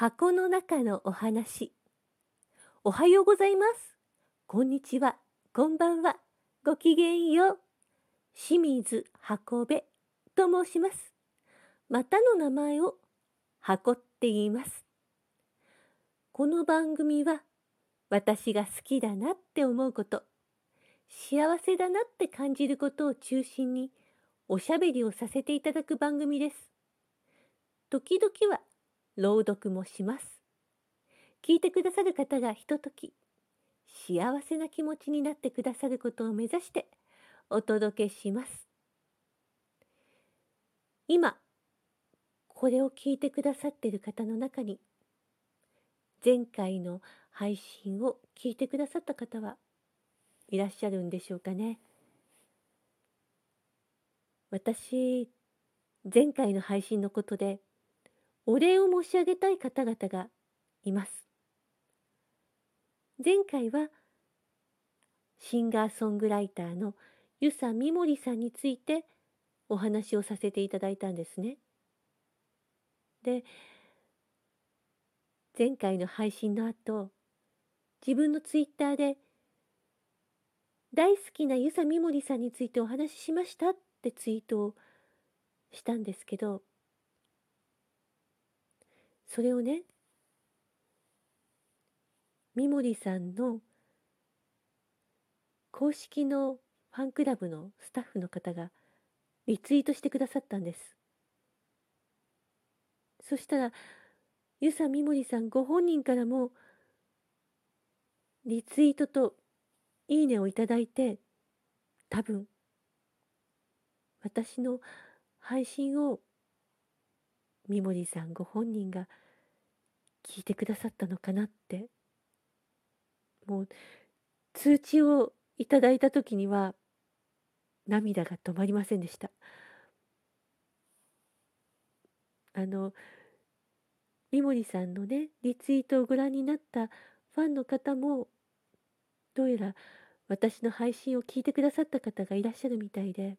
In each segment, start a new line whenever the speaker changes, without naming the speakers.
箱の中のお話。おはようございます。こんにちは。こんばんは。ごきげんよう。清水箱部と申します。またの名前を箱って言います。この番組は私が好きだなって思うこと、幸せだなって感じることを中心におしゃべりをさせていただく番組です。時々は朗読もします。聞いてくださる方がひととき幸せな気持ちになってくださることを目指してお届けします。今、これを聞いてくださっている方の中に、前回の配信を聞いてくださった方はいらっしゃるんでしょうかね。私、前回の配信のことでお礼を申し上げたい方々がいます。前回はシンガーソングライターの遊佐美森さんについてお話をさせていただいたんですね。で前回の配信の後自分のツイッターで大好きな遊佐美森さんについてお話ししましたってツイートをしたんですけどそれをね三森さんの公式のファンクラブのスタッフの方がリツイートしてくださったんです。そしたら遊佐美森さんご本人からもリツイートといいねをいただいて多分私の配信を三森さんご本人が聞いてくださったのかなって。もう通知をいただいた時には涙が止まりませんでした。あの三森さんのねリツイートをご覧になったファンの方もどうやら私の配信を聞いてくださった方がいらっしゃるみたいで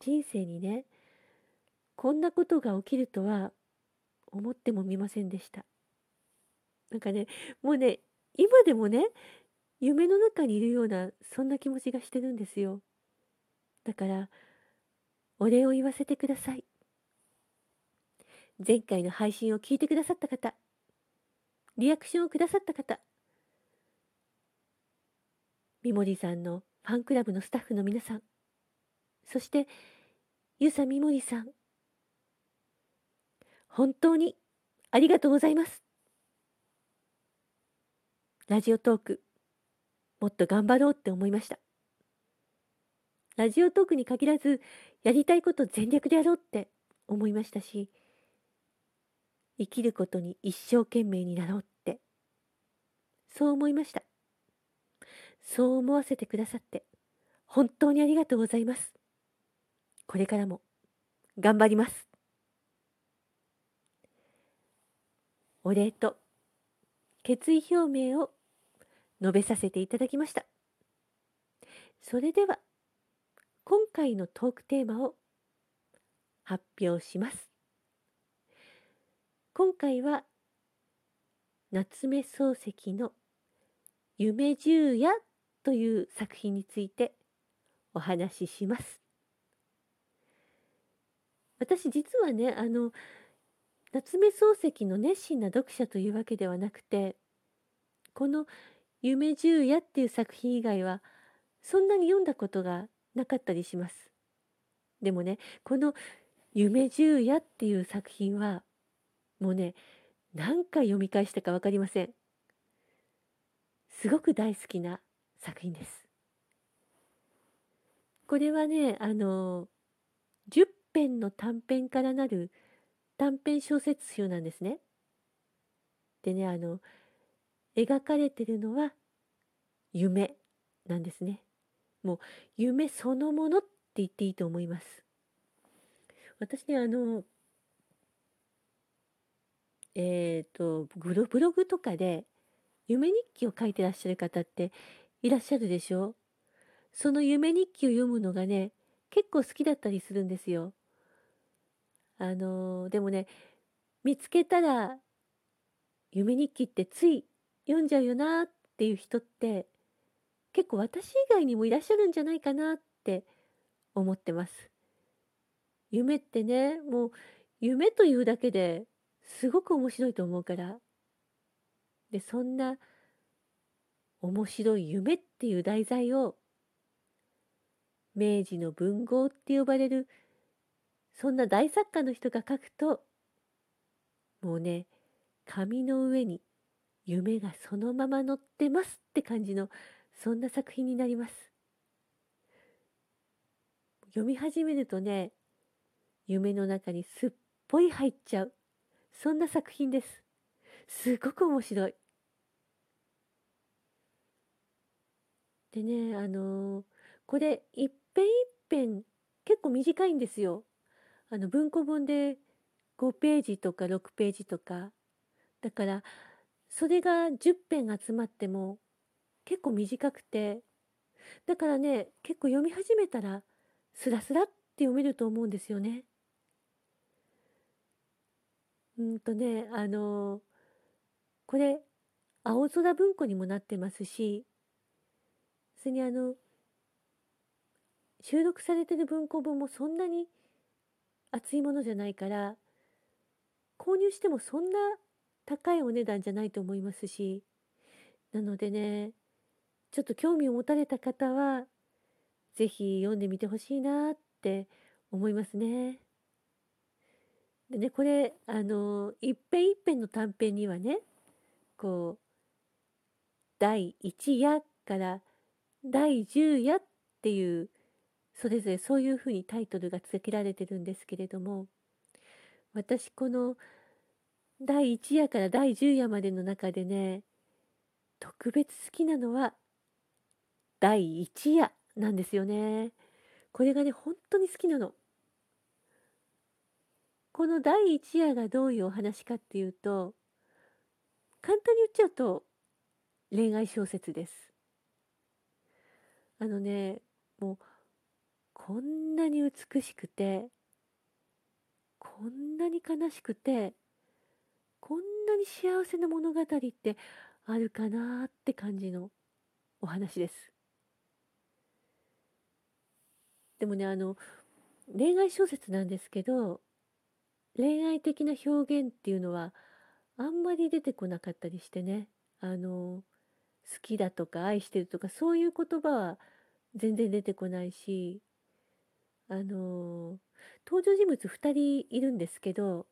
人生にねこんなことが起きるとは思ってもみませんでした。なんかねもうね今でもね夢の中にいるようなそんな気持ちがしてるんですよ。だからお礼を言わせてください。前回の配信を聞いてくださった方リアクションをくださった方三森さんのファンクラブのスタッフの皆さんそしてゆさみもりさん本当にありがとうございます。ラジオトークもっと頑張ろうって思いました。ラジオトークに限らずやりたいこと全力でやろうって思いましたし生きることに一生懸命になろうってそう思いました。そう思わせてくださって本当にありがとうございます。これからも頑張ります。お礼と決意表明を述べさせていただきました。それでは今回のトークテーマを発表します。今回は夏目漱石の「夢十夜」という作品についてお話しします。私実はねあの夏目漱石の熱心な読者というわけではなくてこの「夢十夜」っていう作品以外はそんなに読んだことがなかったりします。でもねこの「夢十夜」っていう作品はもうね何回読み返したか分かりません。すごく大好きな作品です。これはねあの10編の短編からなる短編小説集なんですね。でねあの描かれてるのは夢なんですね。もう夢そのものって言っていいと思います。私ねあのえっ、ー、とブロブログとかで夢日記を書いてらっしゃる方っていらっしゃるでしょ？その夢日記を読むのがね結構好きだったりするんですよ。あのでもね見つけたら夢日記ってつい読んじゃうよなっていう人って結構私以外にもいらっしゃるんじゃないかなって思ってます。夢ってね、もう夢というだけですごく面白いと思うから。で、そんな面白い夢っていう題材を明治の文豪って呼ばれるそんな大作家の人が書くともうね紙の上に夢がそのまま載ってますって感じのそんな作品になります。読み始めるとね夢の中にすっぽい入っちゃうそんな作品です。すごく面白い。でねあのー、これ一遍一遍結構短いんですよ。あの文庫本で5ページとか6ページとかだからそれが10編集まっても結構短くてだからね結構読み始めたらスラスラって読めると思うんですよね。うんとねあのこれ青空文庫にもなってますしそれにあの収録されてる文庫本もそんなに厚いものじゃないから購入してもそんな高いお値段じゃないと思いますしなのでねちょっと興味を持たれた方は是非読んでみてほしいなって思いますね。でねこれあの一編一編の短編にはねこう第1夜から第10夜っていうそれぞれそういうふうにタイトルが付けられてるんですけれども私この第1夜から第10夜までの中でね特別好きなのは第1夜なんですよね。これがね本当に好きなの。この第1夜がどういうお話かっていうと簡単に言っちゃうと恋愛小説です。あのねもうこんなに美しくてこんなに悲しくてこんなに幸せな物語ってあるかなって感じのお話です。でもねあの恋愛小説なんですけど恋愛的な表現っていうのはあんまり出てこなかったりしてねあの好きだとか愛してるとかそういう言葉は全然出てこないしあの登場人物2人いるんですけど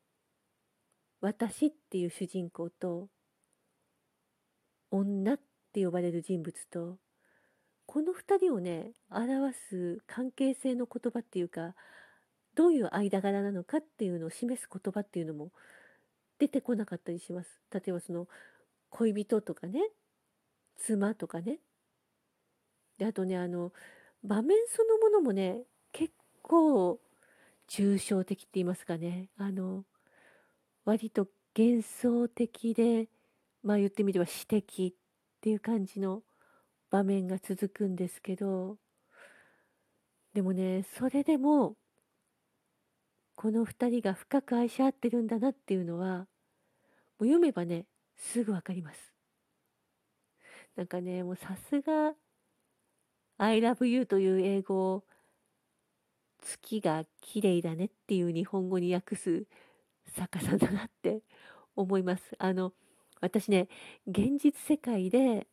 私っていう主人公と女って呼ばれる人物とこの2人をね表す関係性の言葉っていうかどういう間柄なのかっていうのを示す言葉っていうのも出てこなかったりします。例えばその恋人とかね妻とかねであとねあの場面そのものもね構抽象的って言いますかねあの割と幻想的でまあ言ってみれば詩的っていう感じの場面が続くんですけどでもねそれでもこの2人が深く愛し合ってるんだなっていうのはもう読めばねすぐ分かります。なんかねもうさすが「I love you」という英語を月が綺麗だねっていう日本語に訳す作家さんだなって思います。あの私ね現実世界で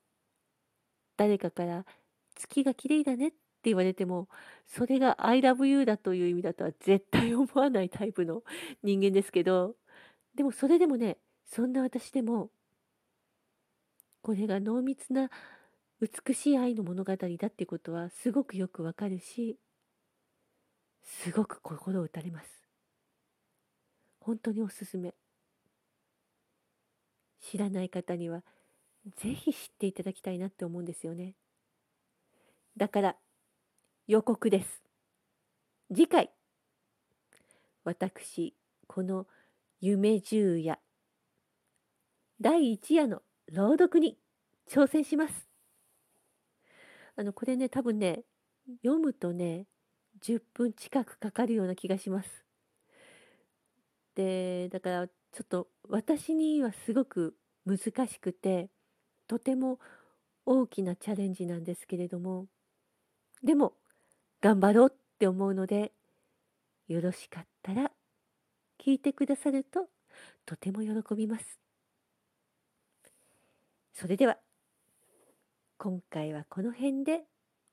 誰かから月が綺麗だねって言われてもそれが I love you だという意味だとは絶対思わないタイプの 人間ですけどでもそれでもねそんな私でもこれが濃密な美しい愛の物語だってことはすごくよくわかるしすごく心を打たれます。本当におすすめ。知らない方にはぜひ知っていただきたいなって思うんですよね。だから予告です。次回私この夢十夜第一夜の朗読に挑戦します。あのこれね多分ね読むとね10分近くかかるような気がします。でだからちょっと私にはすごく難しくてとても大きなチャレンジなんですけれどもでも頑張ろうって思うのでよろしかったら聞いてくださるととても喜びます。それでは今回はこの辺で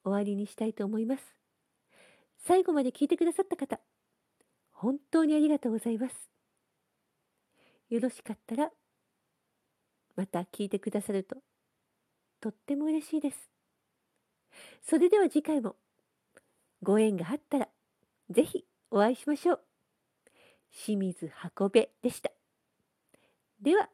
終わりにしたいと思います。最後まで聞いてくださった方本当にありがとうございます。よろしかったらまた聞いてくださるととっても嬉しいです。それでは次回もご縁があったらぜひお会いしましょう。清水箱部でした。では